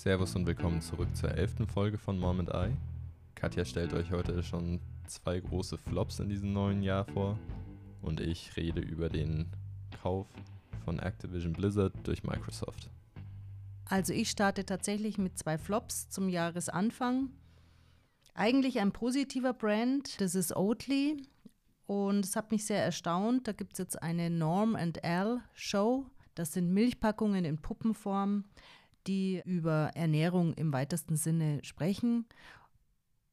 Servus und willkommen zurück zur elften Folge von Mom and I. Katja stellt euch heute schon zwei große Flops in diesem neuen Jahr vor und ich rede über den Kauf von Activision Blizzard durch Microsoft. Also ich starte tatsächlich mit zwei Flops zum Jahresanfang. Eigentlich ein positiver Brand, das ist Oatly. Und es hat mich sehr erstaunt. Da gibt es jetzt eine Norm and L Show. Das sind Milchpackungen in Puppenform, die über Ernährung im weitesten Sinne sprechen.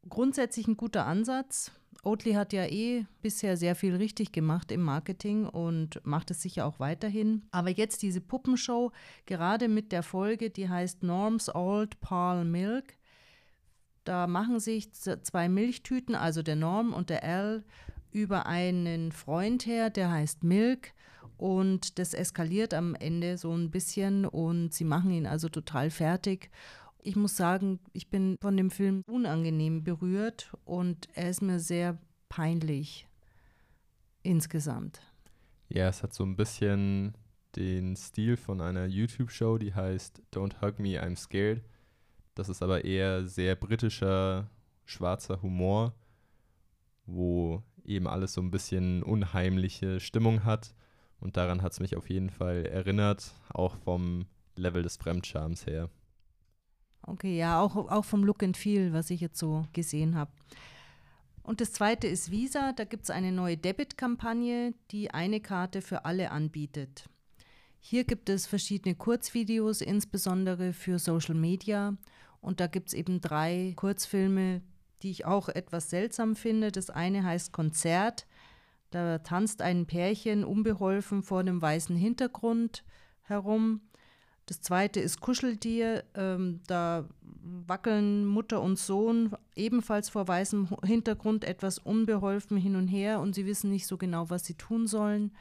Grundsätzlich ein guter Ansatz. Oatly hat ja eh bisher sehr viel richtig gemacht im Marketing und macht es sicher auch weiterhin. Aber jetzt diese Puppenshow, gerade mit der Folge, die heißt Norms Old Pearl Milk, da machen sich zwei Milchtüten, also der Norm und der L, über einen Freund her, der heißt Milk. Und das eskaliert am Ende so ein bisschen und sie machen ihn also total fertig. Ich muss sagen, ich bin von dem Film unangenehm berührt und er ist mir sehr peinlich insgesamt. Ja, es hat so ein bisschen den Stil von einer YouTube-Show, die heißt Don't Hug Me, I'm Scared. Das ist aber eher sehr britischer, schwarzer Humor, wo eben alles so ein bisschen unheimliche Stimmung hat. Und daran hat es mich auf jeden Fall erinnert, auch vom Level des Fremdschams her. Okay, ja, auch, auch vom Look and Feel, was ich jetzt so gesehen habe. Und das zweite ist Visa. Da gibt es eine neue Debit-Kampagne, die eine Karte für alle anbietet. Hier gibt es verschiedene Kurzvideos, insbesondere für Social Media. Und da gibt es eben drei Kurzfilme, die ich auch etwas seltsam finde. Das eine heißt Konzert. Da tanzt ein Pärchen unbeholfen vor einem weißen Hintergrund herum. Das zweite ist Kuscheltier. Ähm, da wackeln Mutter und Sohn ebenfalls vor weißem Hintergrund etwas unbeholfen hin und her und sie wissen nicht so genau, was sie tun sollen.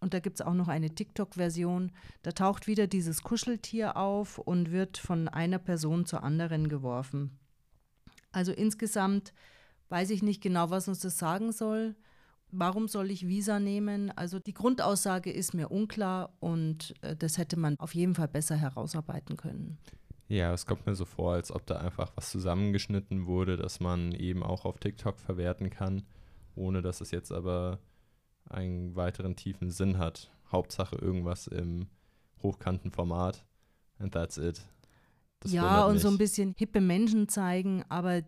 Und da gibt es auch noch eine TikTok-Version. Da taucht wieder dieses Kuscheltier auf und wird von einer Person zur anderen geworfen. Also insgesamt weiß ich nicht genau, was uns das sagen soll. Warum soll ich Visa nehmen? Also die Grundaussage ist mir unklar und äh, das hätte man auf jeden Fall besser herausarbeiten können. Ja, es kommt mir so vor, als ob da einfach was zusammengeschnitten wurde, dass man eben auch auf TikTok verwerten kann, ohne dass es jetzt aber einen weiteren tiefen Sinn hat. Hauptsache irgendwas im hochkanten Format and that's it. Das ja, und so ein bisschen hippe Menschen zeigen, aber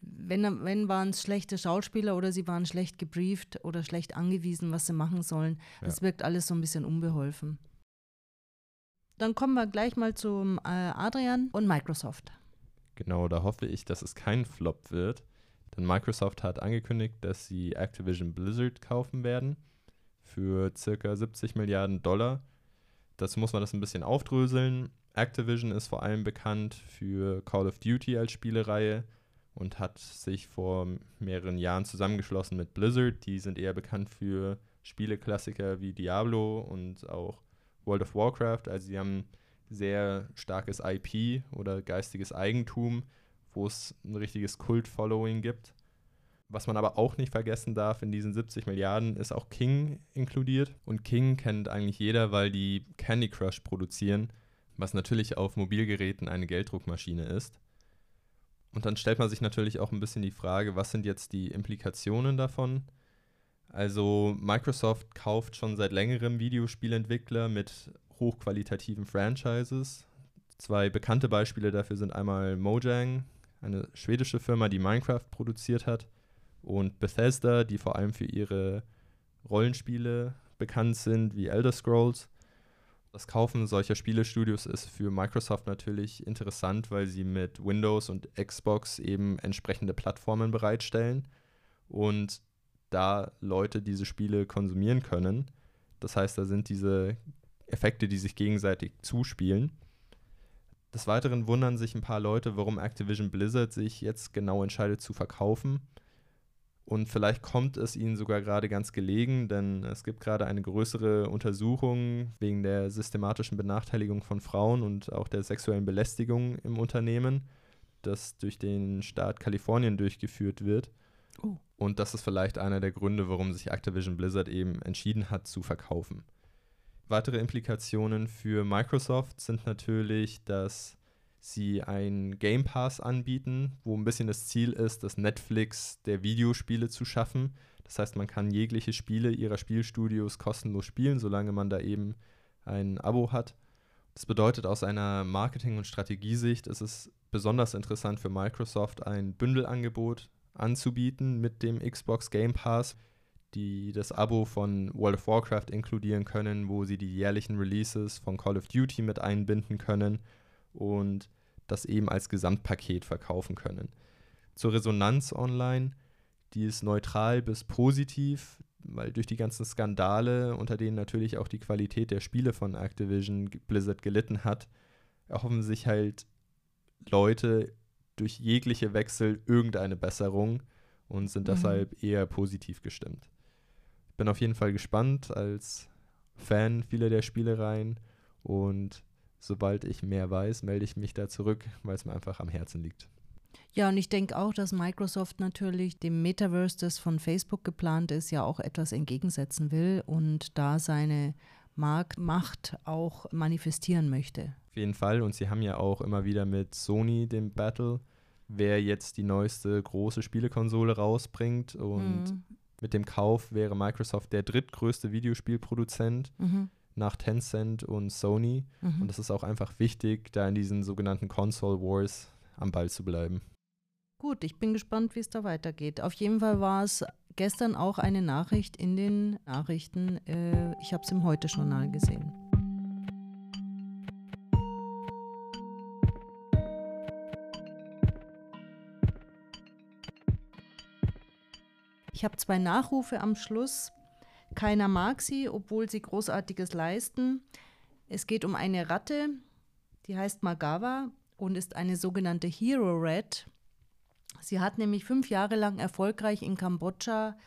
wenn, wenn waren es schlechte Schauspieler oder sie waren schlecht gebrieft oder schlecht angewiesen, was sie machen sollen. Ja. Das wirkt alles so ein bisschen unbeholfen. Dann kommen wir gleich mal zum äh, Adrian und Microsoft. Genau, da hoffe ich, dass es kein Flop wird. Denn Microsoft hat angekündigt, dass sie Activision Blizzard kaufen werden für circa 70 Milliarden Dollar. Dazu muss man das ein bisschen aufdröseln. Activision ist vor allem bekannt für Call of Duty als Spielereihe und hat sich vor mehreren Jahren zusammengeschlossen mit Blizzard. Die sind eher bekannt für Spieleklassiker wie Diablo und auch World of Warcraft. Also sie haben sehr starkes IP oder geistiges Eigentum, wo es ein richtiges Kult-Following gibt. Was man aber auch nicht vergessen darf, in diesen 70 Milliarden ist auch King inkludiert. Und King kennt eigentlich jeder, weil die Candy Crush produzieren, was natürlich auf Mobilgeräten eine Gelddruckmaschine ist. Und dann stellt man sich natürlich auch ein bisschen die Frage, was sind jetzt die Implikationen davon? Also Microsoft kauft schon seit längerem Videospielentwickler mit hochqualitativen Franchises. Zwei bekannte Beispiele dafür sind einmal Mojang, eine schwedische Firma, die Minecraft produziert hat, und Bethesda, die vor allem für ihre Rollenspiele bekannt sind, wie Elder Scrolls. Das Kaufen solcher Spielestudios ist für Microsoft natürlich interessant, weil sie mit Windows und Xbox eben entsprechende Plattformen bereitstellen und da Leute diese Spiele konsumieren können. Das heißt, da sind diese Effekte, die sich gegenseitig zuspielen. Des Weiteren wundern sich ein paar Leute, warum Activision Blizzard sich jetzt genau entscheidet zu verkaufen. Und vielleicht kommt es ihnen sogar gerade ganz gelegen, denn es gibt gerade eine größere Untersuchung wegen der systematischen Benachteiligung von Frauen und auch der sexuellen Belästigung im Unternehmen, das durch den Staat Kalifornien durchgeführt wird. Oh. Und das ist vielleicht einer der Gründe, warum sich Activision Blizzard eben entschieden hat zu verkaufen. Weitere Implikationen für Microsoft sind natürlich, dass sie einen Game Pass anbieten, wo ein bisschen das Ziel ist, das Netflix der Videospiele zu schaffen. Das heißt, man kann jegliche Spiele ihrer Spielstudios kostenlos spielen, solange man da eben ein Abo hat. Das bedeutet, aus einer Marketing- und Strategiesicht ist es besonders interessant für Microsoft, ein Bündelangebot anzubieten mit dem Xbox Game Pass, die das Abo von World of Warcraft inkludieren können, wo sie die jährlichen Releases von Call of Duty mit einbinden können und das eben als Gesamtpaket verkaufen können. Zur Resonanz online, die ist neutral bis positiv, weil durch die ganzen Skandale, unter denen natürlich auch die Qualität der Spiele von Activision Blizzard gelitten hat, erhoffen sich halt Leute durch jegliche Wechsel irgendeine Besserung und sind mhm. deshalb eher positiv gestimmt. Bin auf jeden Fall gespannt als Fan vieler der Spielereien und sobald ich mehr weiß, melde ich mich da zurück, weil es mir einfach am Herzen liegt. Ja, und ich denke auch, dass Microsoft natürlich dem Metaverse, das von Facebook geplant ist, ja auch etwas entgegensetzen will und da seine Marktmacht auch manifestieren möchte. Auf jeden Fall. Und sie haben ja auch immer wieder mit Sony den Battle, wer jetzt die neueste große Spielekonsole rausbringt. Und mhm. mit dem Kauf wäre Microsoft der drittgrößte Videospielproduzent. Mhm nach Tencent und Sony. Mhm. Und das ist auch einfach wichtig, da in diesen sogenannten Console Wars am Ball zu bleiben. Gut, ich bin gespannt, wie es da weitergeht. Auf jeden Fall war es gestern auch eine Nachricht in den Nachrichten. Äh, ich habe es im Heute-Journal gesehen. Ich habe zwei Nachrufe am Schluss. Keiner mag sie, obwohl sie Großartiges leisten. Es geht um eine Ratte, die heißt Magawa und ist eine sogenannte Hero Rat. Sie hat nämlich fünf Jahre lang erfolgreich in Kambodscha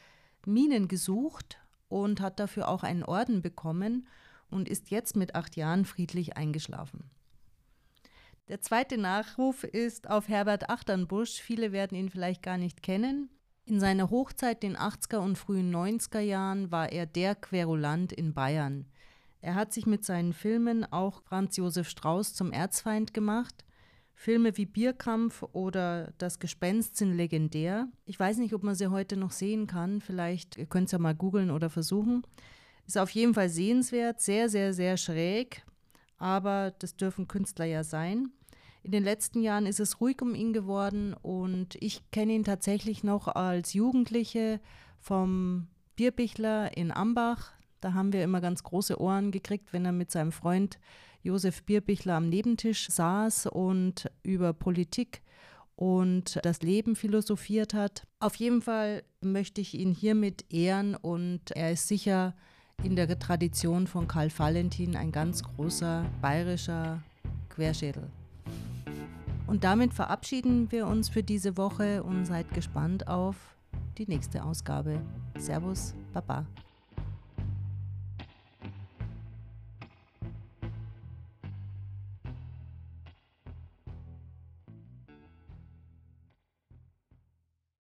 Minen gesucht und hat dafür auch einen Orden bekommen und ist jetzt mit acht Jahren friedlich eingeschlafen. Der zweite Nachruf ist auf Herbert Achternbusch. Viele werden ihn vielleicht gar nicht kennen. In seiner Hochzeit, den 80er und frühen 90er Jahren, war er der Querulant in Bayern. Er hat sich mit seinen Filmen auch Franz Josef Strauß zum Erzfeind gemacht. Filme wie Bierkampf oder Das Gespenst sind legendär. Ich weiß nicht, ob man sie heute noch sehen kann. Vielleicht ihr könnt es ja mal googeln oder versuchen. Ist auf jeden Fall sehenswert, sehr, sehr, sehr schräg. Aber das dürfen Künstler ja sein. In den letzten Jahren ist es ruhig um ihn geworden und ich kenne ihn tatsächlich noch als Jugendliche vom Bierbichler in Ambach. Da haben wir immer ganz große Ohren gekriegt, wenn er mit seinem Freund Josef Bierbichler am Nebentisch saß und über Politik und das Leben philosophiert hat. Auf jeden Fall möchte ich ihn hiermit ehren und er ist sicher in der Tradition von Karl Valentin ein ganz großer bayerischer Querschädel. Und damit verabschieden wir uns für diese Woche und seid gespannt auf die nächste Ausgabe. Servus, Baba.